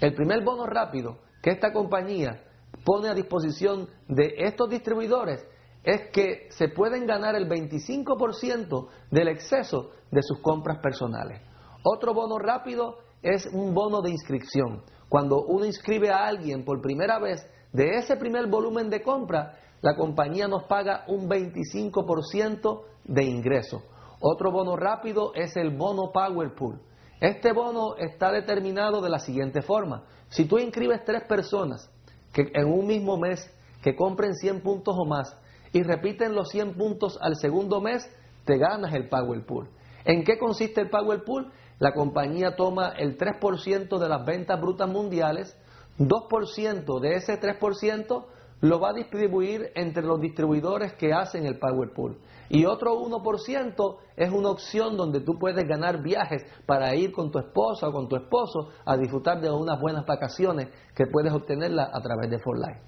El primer bono rápido que esta compañía pone a disposición de estos distribuidores es que se pueden ganar el 25% del exceso de sus compras personales. Otro bono rápido es un bono de inscripción. Cuando uno inscribe a alguien por primera vez de ese primer volumen de compra, la compañía nos paga un 25% de ingreso. Otro bono rápido es el bono Power Pool. Este bono está determinado de la siguiente forma. Si tú inscribes tres personas que en un mismo mes que compren 100 puntos o más y repiten los 100 puntos al segundo mes, te ganas el Power Pool. ¿En qué consiste el Power Pool? La compañía toma el 3% de las ventas brutas mundiales, 2% de ese 3% lo va a distribuir entre los distribuidores que hacen el Power Pool. Y otro 1% es una opción donde tú puedes ganar viajes para ir con tu esposa o con tu esposo a disfrutar de unas buenas vacaciones que puedes obtenerla a través de For Life.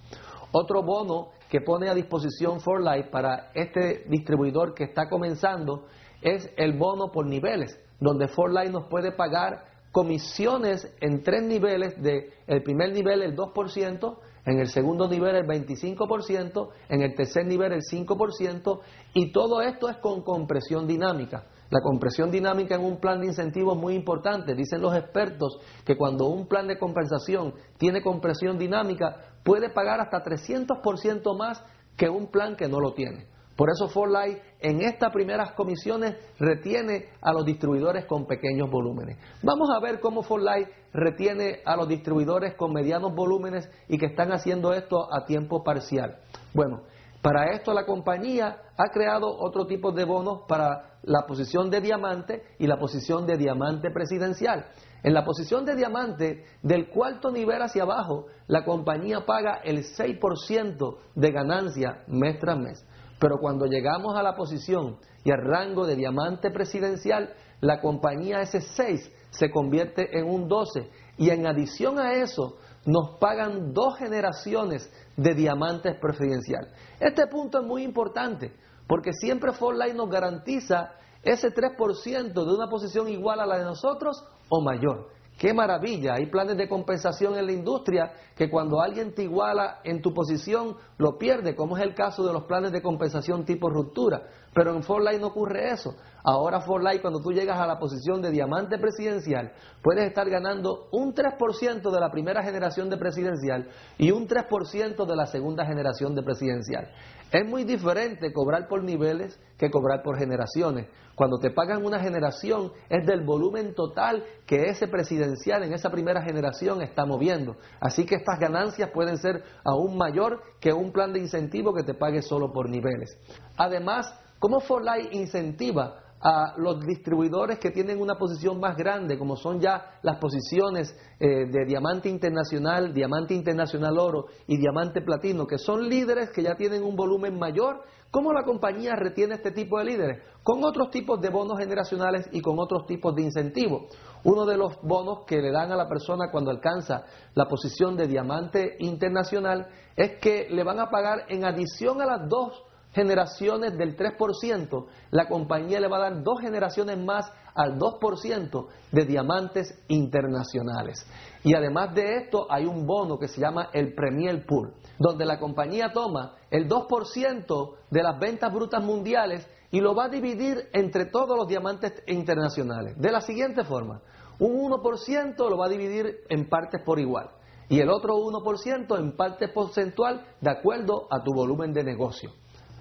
Otro bono que pone a disposición For Life para este distribuidor que está comenzando es el bono por niveles, donde For Life nos puede pagar comisiones en tres niveles, de el primer nivel el 2%, en el segundo nivel el 25%, en el tercer nivel el 5%, y todo esto es con compresión dinámica. La compresión dinámica en un plan de incentivos es muy importante. Dicen los expertos que cuando un plan de compensación tiene compresión dinámica, puede pagar hasta 300% más que un plan que no lo tiene. Por eso For Life en estas primeras comisiones retiene a los distribuidores con pequeños volúmenes. Vamos a ver cómo For Life retiene a los distribuidores con medianos volúmenes y que están haciendo esto a tiempo parcial. Bueno, para esto la compañía ha creado otro tipo de bonos para la posición de diamante y la posición de diamante presidencial. En la posición de diamante, del cuarto nivel hacia abajo, la compañía paga el 6% de ganancia mes tras mes. Pero cuando llegamos a la posición y al rango de diamante presidencial, la compañía ese 6 se convierte en un 12. Y en adición a eso, nos pagan dos generaciones de diamantes presidencial. Este punto es muy importante porque siempre Life nos garantiza ese 3% de una posición igual a la de nosotros o mayor. Qué maravilla, hay planes de compensación en la industria que cuando alguien te iguala en tu posición lo pierde, como es el caso de los planes de compensación tipo ruptura. Pero en Life no ocurre eso. Ahora Life, cuando tú llegas a la posición de diamante presidencial, puedes estar ganando un 3% de la primera generación de presidencial y un 3% de la segunda generación de presidencial. Es muy diferente cobrar por niveles que cobrar por generaciones. Cuando te pagan una generación es del volumen total que ese presidencial en esa primera generación está moviendo. Así que estas ganancias pueden ser aún mayor que un plan de incentivo que te pague solo por niveles. Además, ¿cómo Forlight incentiva a los distribuidores que tienen una posición más grande, como son ya las posiciones eh, de diamante internacional, diamante internacional oro y diamante platino, que son líderes que ya tienen un volumen mayor. ¿Cómo la compañía retiene este tipo de líderes? Con otros tipos de bonos generacionales y con otros tipos de incentivos. Uno de los bonos que le dan a la persona cuando alcanza la posición de diamante internacional es que le van a pagar en adición a las dos generaciones del 3%, la compañía le va a dar dos generaciones más al 2% de diamantes internacionales. Y además de esto hay un bono que se llama el Premier Pool, donde la compañía toma el 2% de las ventas brutas mundiales y lo va a dividir entre todos los diamantes internacionales. De la siguiente forma, un 1% lo va a dividir en partes por igual y el otro 1% en parte porcentual de acuerdo a tu volumen de negocio.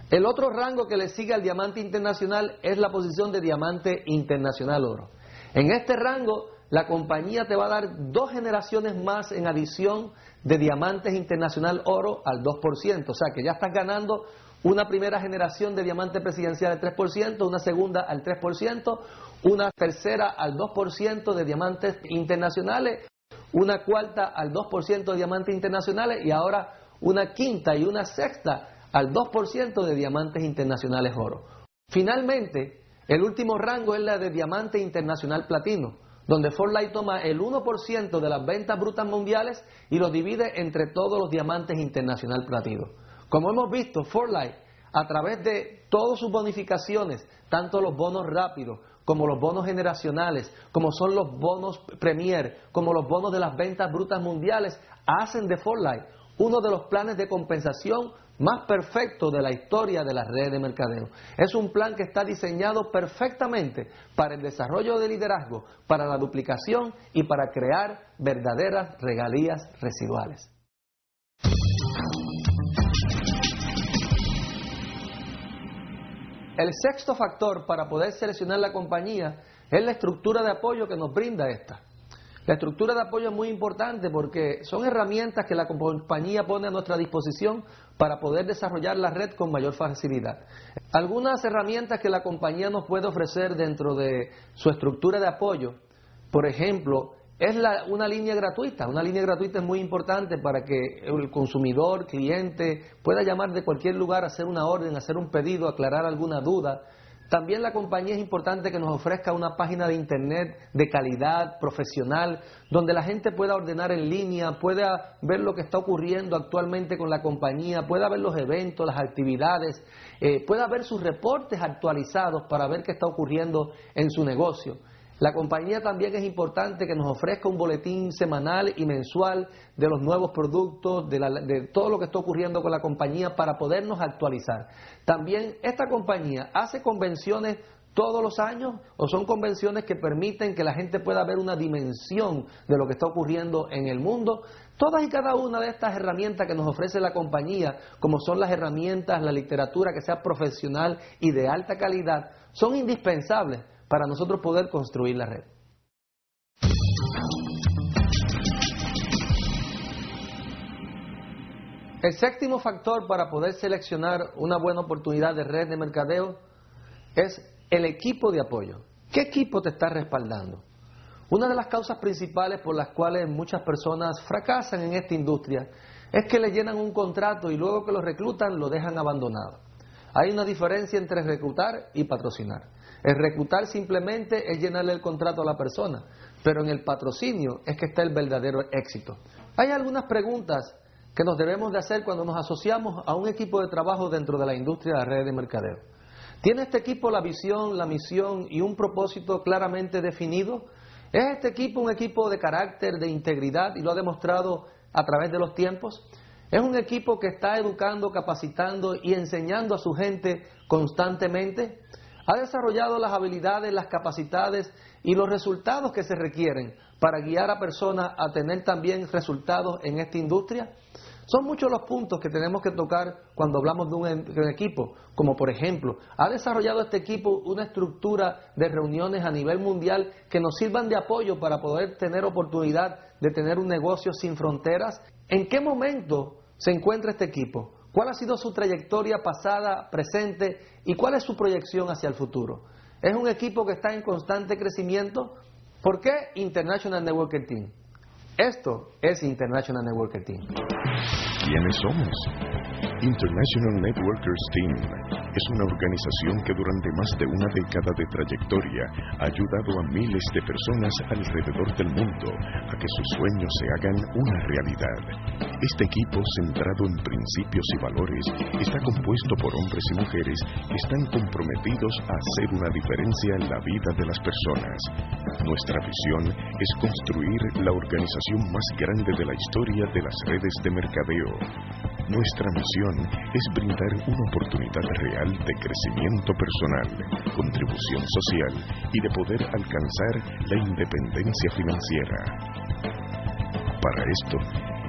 El otro rango que le sigue al diamante internacional es la posición de diamante internacional oro. En este rango, la compañía te va a dar dos generaciones más en adición de diamantes internacional oro al 2%. O sea que ya estás ganando una primera generación de diamante presidencial al 3%, una segunda al 3%, una tercera al 2% de diamantes internacionales, una cuarta al 2% de diamantes internacionales y ahora una quinta y una sexta al 2% de diamantes internacionales oro. Finalmente, el último rango es la de diamante internacional platino, donde Forlight toma el 1% de las ventas brutas mundiales y lo divide entre todos los diamantes internacional platino. Como hemos visto, Forlight, a través de todas sus bonificaciones, tanto los bonos rápidos como los bonos generacionales, como son los bonos Premier, como los bonos de las ventas brutas mundiales, hacen de Forlight uno de los planes de compensación más perfecto de la historia de las redes de mercadeo. Es un plan que está diseñado perfectamente para el desarrollo de liderazgo, para la duplicación y para crear verdaderas regalías residuales. El sexto factor para poder seleccionar la compañía es la estructura de apoyo que nos brinda esta. La estructura de apoyo es muy importante porque son herramientas que la compañía pone a nuestra disposición para poder desarrollar la red con mayor facilidad. Algunas herramientas que la compañía nos puede ofrecer dentro de su estructura de apoyo, por ejemplo, es una línea gratuita. Una línea gratuita es muy importante para que el consumidor, cliente, pueda llamar de cualquier lugar, hacer una orden, hacer un pedido, aclarar alguna duda. También la compañía es importante que nos ofrezca una página de internet de calidad, profesional, donde la gente pueda ordenar en línea, pueda ver lo que está ocurriendo actualmente con la compañía, pueda ver los eventos, las actividades, eh, pueda ver sus reportes actualizados para ver qué está ocurriendo en su negocio. La compañía también es importante que nos ofrezca un boletín semanal y mensual de los nuevos productos, de, todo lo que está ocurriendo con la compañía para podernos actualizar. También esta compañía hace convenciones todos los años o son convenciones que permiten que la gente pueda ver una dimensión de lo que está ocurriendo en el mundo. Todas y cada una de estas herramientas que nos ofrece la compañía, como son las herramientas, la literatura que sea profesional y de alta calidad, son indispensables para nosotros poder construir la red. El séptimo factor para poder seleccionar una buena oportunidad de red de mercadeo es el equipo de apoyo. ¿Qué equipo te está respaldando? Una de las causas principales por las cuales muchas personas fracasan en esta industria es que le llenan un contrato y luego que lo reclutan lo dejan abandonado. Hay una diferencia entre reclutar y patrocinar. El reclutar simplemente es llenarle el contrato a la persona, pero en el patrocinio es que está el verdadero éxito. Hay algunas preguntas que nos debemos de hacer cuando nos asociamos a un equipo de trabajo dentro de la industria de la red de mercadeo. ¿Tiene este equipo la visión, la misión y un propósito claramente definido? ¿Es este equipo un equipo de carácter, de integridad y lo ha demostrado a través de los tiempos? ¿Es un equipo que está educando, capacitando y enseñando a su gente constantemente? Ha desarrollado las habilidades, las capacidades y los resultados que se requieren para guiar a personas a tener también resultados en esta industria? Son muchos los puntos que tenemos que tocar cuando hablamos de un, equipo, como por ejemplo, ¿ha desarrollado este equipo una estructura de reuniones a nivel mundial que nos sirvan de apoyo para poder tener oportunidad de tener un negocio sin fronteras? ¿En qué momento se encuentra este equipo? ¿Cuál ha sido su trayectoria pasada, presente y cuál es su proyección hacia el futuro? ¿Es un equipo que está en constante crecimiento? ¿Por qué International Networker Team? Esto es International Networker Team. ¿Quiénes somos? International Networkers Team es una organización que durante más de una década de trayectoria ha ayudado a miles de personas alrededor del mundo a que sus sueños se hagan una realidad. Este equipo, centrado en principios y valores, está compuesto por hombres y mujeres que están comprometidos a hacer una diferencia en la vida de las personas. Nuestra visión es construir la organización más grande de la historia de las redes de mercadeo. Nuestra misión es brindar una oportunidad real de crecimiento personal, contribución social y de poder alcanzar la independencia financiera. Para esto,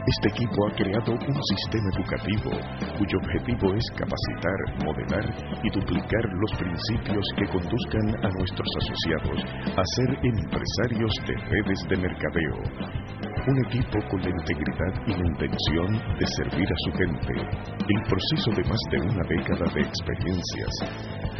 este equipo ha creado un sistema educativo cuyo objetivo es capacitar, modelar y duplicar los principios que conduzcan a nuestros asociados a ser empresarios de redes de mercadeo un equipo con la integridad y la intención de servir a su gente. El proceso de más de una década de experiencias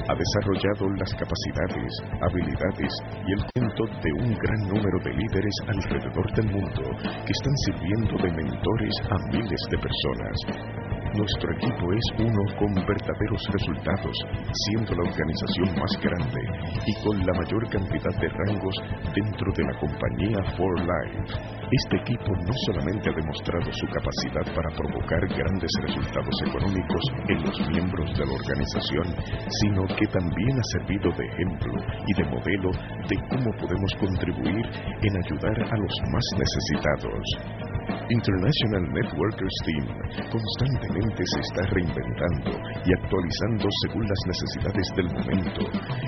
ha desarrollado las capacidades, habilidades y el talento de un gran número de líderes alrededor del mundo que están sirviendo de mentores a miles de personas. Nuestro equipo es uno con verdaderos resultados, siendo la organización más grande y con la mayor cantidad de rangos dentro de la compañía For Life. Este equipo no solamente ha demostrado su capacidad para provocar grandes resultados económicos en los miembros de la organización, sino que también ha servido de ejemplo y de modelo de cómo podemos contribuir en ayudar a los más necesitados. International Networkers Team constantemente se está reinventando y actualizando según las necesidades del momento,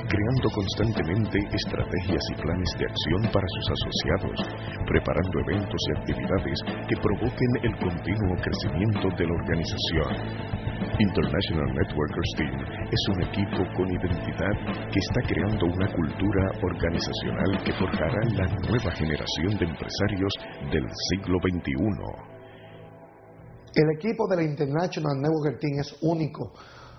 creando constantemente estrategias y planes de acción para sus asociados, preparando eventos y actividades que provoquen el continuo crecimiento de la organización. International Networkers Team es un equipo con identidad que está creando una cultura organizacional que forjará la nueva generación de empresarios del siglo XXI. El equipo de la International Networkers Team es único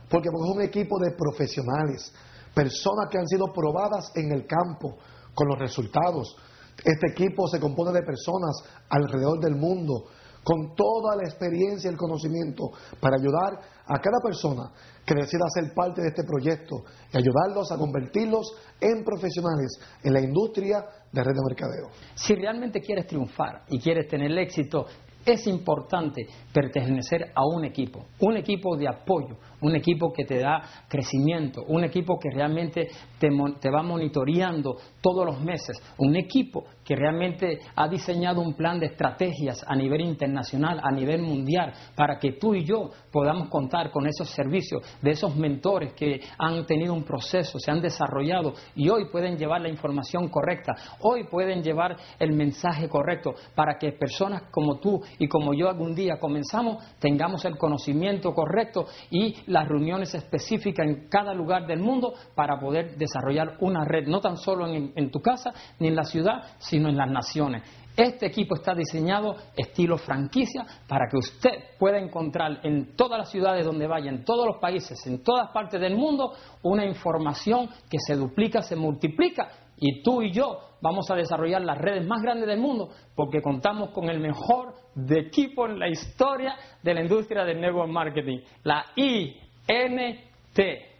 porque es un equipo de profesionales, personas que han sido probadas en el campo con los resultados. Este equipo se compone de personas alrededor del mundo con toda la experiencia y el conocimiento para ayudar a cada persona que decida ser parte de este proyecto y ayudarlos a convertirlos en profesionales en la industria de red de mercadeo. Si realmente quieres triunfar y quieres tener éxito, es importante pertenecer a un equipo, un equipo de apoyo, un equipo que te da crecimiento, un equipo que realmente te, te, va monitoreando todos los meses, un equipo que realmente ha diseñado un plan de estrategias a nivel internacional, a nivel mundial, para que tú y yo podamos contar con esos servicios de esos mentores que han tenido un proceso, se han desarrollado y hoy pueden llevar la información correcta, hoy pueden llevar el mensaje correcto para que personas como tú y como yo algún día comenzamos tengamos el conocimiento correcto y las reuniones específicas en cada lugar del mundo para poder desarrollar una red, no tan solo en, tu casa ni en la ciudad, sino en las naciones. Este equipo está diseñado estilo franquicia para que usted pueda encontrar en todas las ciudades donde vaya, en todos los países, en todas partes del mundo, una información que se duplica, se multiplica y tú y yo vamos a desarrollar las redes más grandes del mundo porque contamos con el mejor equipo en la historia de la industria del network marketing, la INT.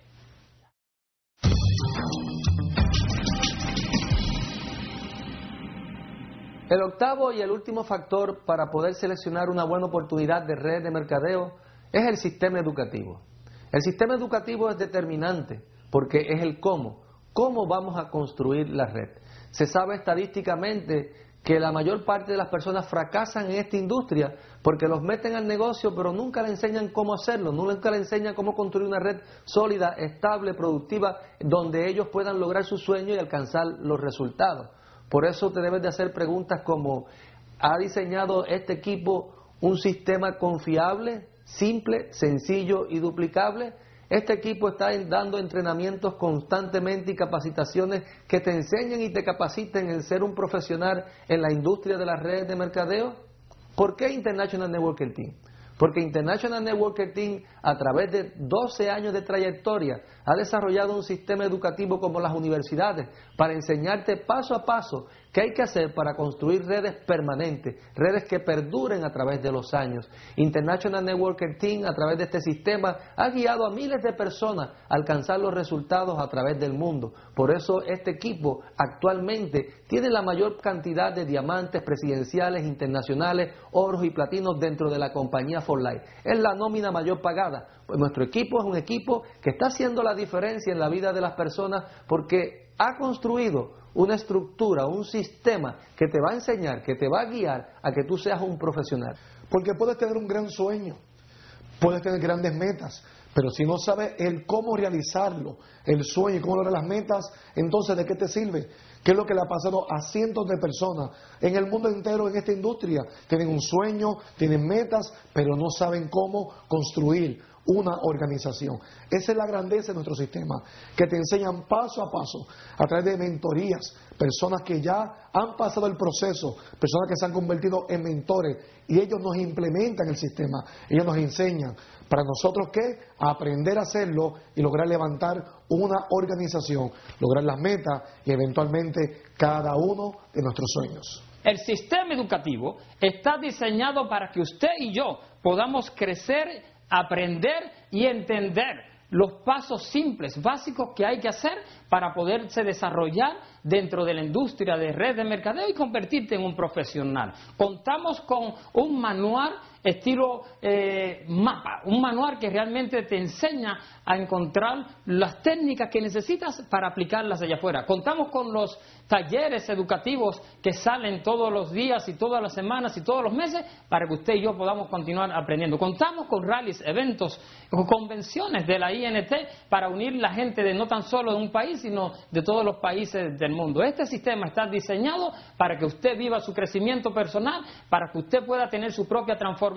El octavo y el último factor para poder seleccionar una buena oportunidad de red de mercadeo es el sistema educativo. El sistema educativo es determinante porque es el cómo. ¿Cómo vamos a construir la red? Se sabe estadísticamente que la mayor parte de las personas fracasan en esta industria porque los meten al negocio pero nunca le enseñan cómo hacerlo, nunca le enseñan cómo construir una red sólida, estable, productiva, donde ellos puedan lograr su sueño y alcanzar los resultados. Por eso te debes de hacer preguntas como, ¿ha diseñado este equipo un sistema confiable, simple, sencillo y duplicable? Este equipo está dando entrenamientos constantemente y capacitaciones que te enseñen y te capaciten en ser un profesional en la industria de las redes de mercadeo. ¿Por qué International Networking Team? Porque International Networking Team, a través de 12 años de trayectoria, ha desarrollado un sistema educativo como las universidades para enseñarte paso a paso qué hay que hacer para construir redes permanentes, redes que perduren a través de los años. International Networking Team, a través de este sistema, ha guiado a miles de personas a alcanzar los resultados a través del mundo. Por eso este equipo actualmente tiene la mayor cantidad de diamantes presidenciales, internacionales, oros y platinos dentro de la compañía For Life. Es la nómina mayor pagada. Pues nuestro equipo es un equipo que está haciendo la diferencia en la vida de las personas porque ha construido una estructura, un sistema que te va a enseñar, que te va a guiar a que tú seas un profesional. Porque puedes tener un gran sueño, puedes tener grandes metas, pero si no sabes el cómo realizarlo, el sueño y cómo lograr las metas, entonces ¿de qué te sirve? ¿Qué es lo que le ha pasado a cientos de personas en el mundo entero en esta industria? Tienen un sueño, tienen metas, pero no saben cómo construir una organización. Esa es la grandeza de nuestro sistema, que te enseñan paso a paso, a través de mentorías, personas que ya han pasado el proceso, personas que se han convertido en mentores, y ellos nos implementan el sistema, ellos nos enseñan. Para nosotros, ¿qué? Aprender a hacerlo y lograr levantar una organización, lograr las metas y eventualmente cada uno de nuestros sueños. El sistema educativo está diseñado para que usted y yo podamos crecer, aprender y entender los pasos simples, básicos que hay que hacer para poderse desarrollar dentro de la industria de red de mercadeo y convertirte en un profesional. Contamos con un manual estilo eh, mapa, un manual que realmente te enseña a encontrar las técnicas que necesitas para aplicarlas allá afuera. Contamos con los talleres educativos que salen todos los días y todas las semanas y todos los meses para que usted y yo podamos continuar aprendiendo. Contamos con rallies, eventos, convenciones de la INT para unir la gente de no tan solo de un país, sino de todos los países del mundo. Este sistema está diseñado para que usted viva su crecimiento personal, para que usted pueda tener su propia transformación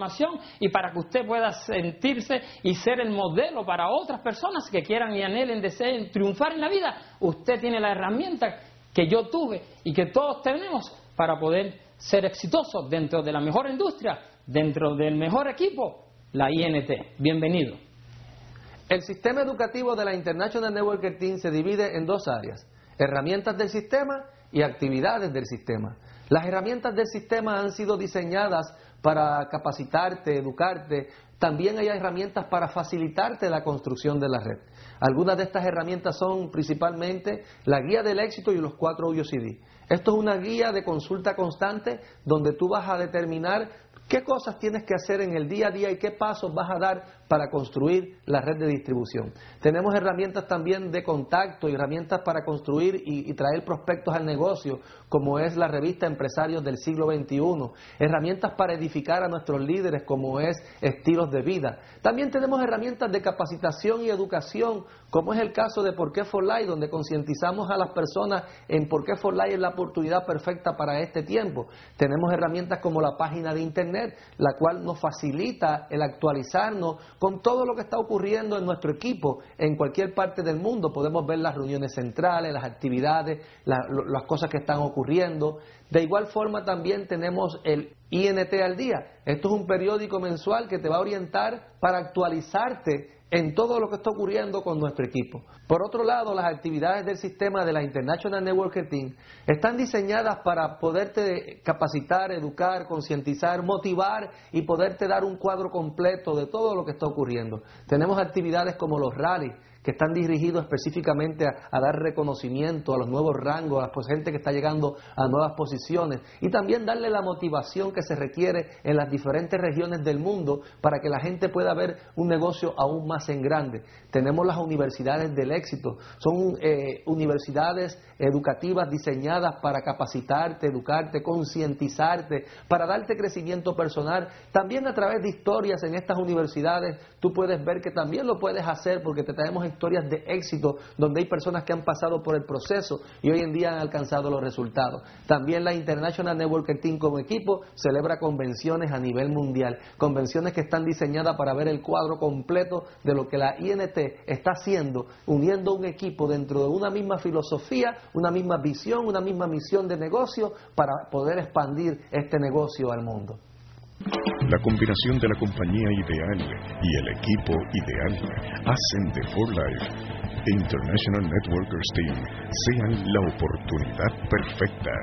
y para que usted pueda sentirse y ser el modelo para otras personas que quieran y anhelen, deseen triunfar en la vida. Usted tiene la herramienta que yo tuve y que todos tenemos para poder ser exitosos dentro de la mejor industria, dentro del mejor equipo, la INT. Bienvenido. El sistema educativo de la International Networker Team se divide en dos áreas, herramientas del sistema y actividades del sistema. Las herramientas del sistema han sido diseñadas para capacitarte, educarte. También hay herramientas para facilitarte la construcción de la red. Algunas de estas herramientas son principalmente la guía del éxito y los cuatro UCD. Esto es una guía de consulta constante donde tú vas a determinar qué cosas tienes que hacer en el día a día y qué pasos vas a dar para construir la red de distribución. Tenemos herramientas también de contacto y herramientas para construir y, traer prospectos al negocio, como es la revista Empresarios del siglo XXI, herramientas para edificar a nuestros líderes, como es estilos de vida. También tenemos herramientas de capacitación y educación, como es el caso de Por qué For Life, donde concientizamos a las personas en por qué For Life es la oportunidad perfecta para este tiempo. Tenemos herramientas como la página de Internet, la cual nos facilita el actualizarnos con todo lo que está ocurriendo en nuestro equipo en cualquier parte del mundo. Podemos ver las reuniones centrales, las actividades, las cosas que están ocurriendo. De igual forma también tenemos el INT al día. Esto es un periódico mensual que te va a orientar para actualizarte en todo lo que está ocurriendo con nuestro equipo. Por otro lado, las actividades del sistema de la International Network Team están diseñadas para poderte capacitar, educar, concientizar, motivar y poderte dar un cuadro completo de todo lo que está ocurriendo. Tenemos actividades como los rallies, que están dirigidos específicamente a, dar reconocimiento a los nuevos rangos, a la gente que está llegando a nuevas posiciones y también darle la motivación que se requiere en las diferentes regiones del mundo para que la gente pueda ver un negocio aún más en grande. Tenemos las universidades del éxito, son eh, universidades educativas diseñadas para capacitarte, educarte, concientizarte, para darte crecimiento personal. También a través de historias en estas universidades tú puedes ver que también lo puedes hacer porque te traemos historias de éxito donde hay personas que han pasado por el proceso y hoy en día han alcanzado los resultados. También la International Network Team como equipo celebra convenciones a nivel mundial, convenciones que están diseñadas para ver el cuadro completo de lo que la INT está haciendo, uniendo un equipo dentro de una misma filosofía, una misma visión, una misma misión de negocio para poder expandir este negocio al mundo. La combinación de la compañía ideal y el equipo ideal hacen de For Life e International Networkers Team sean la oportunidad perfecta.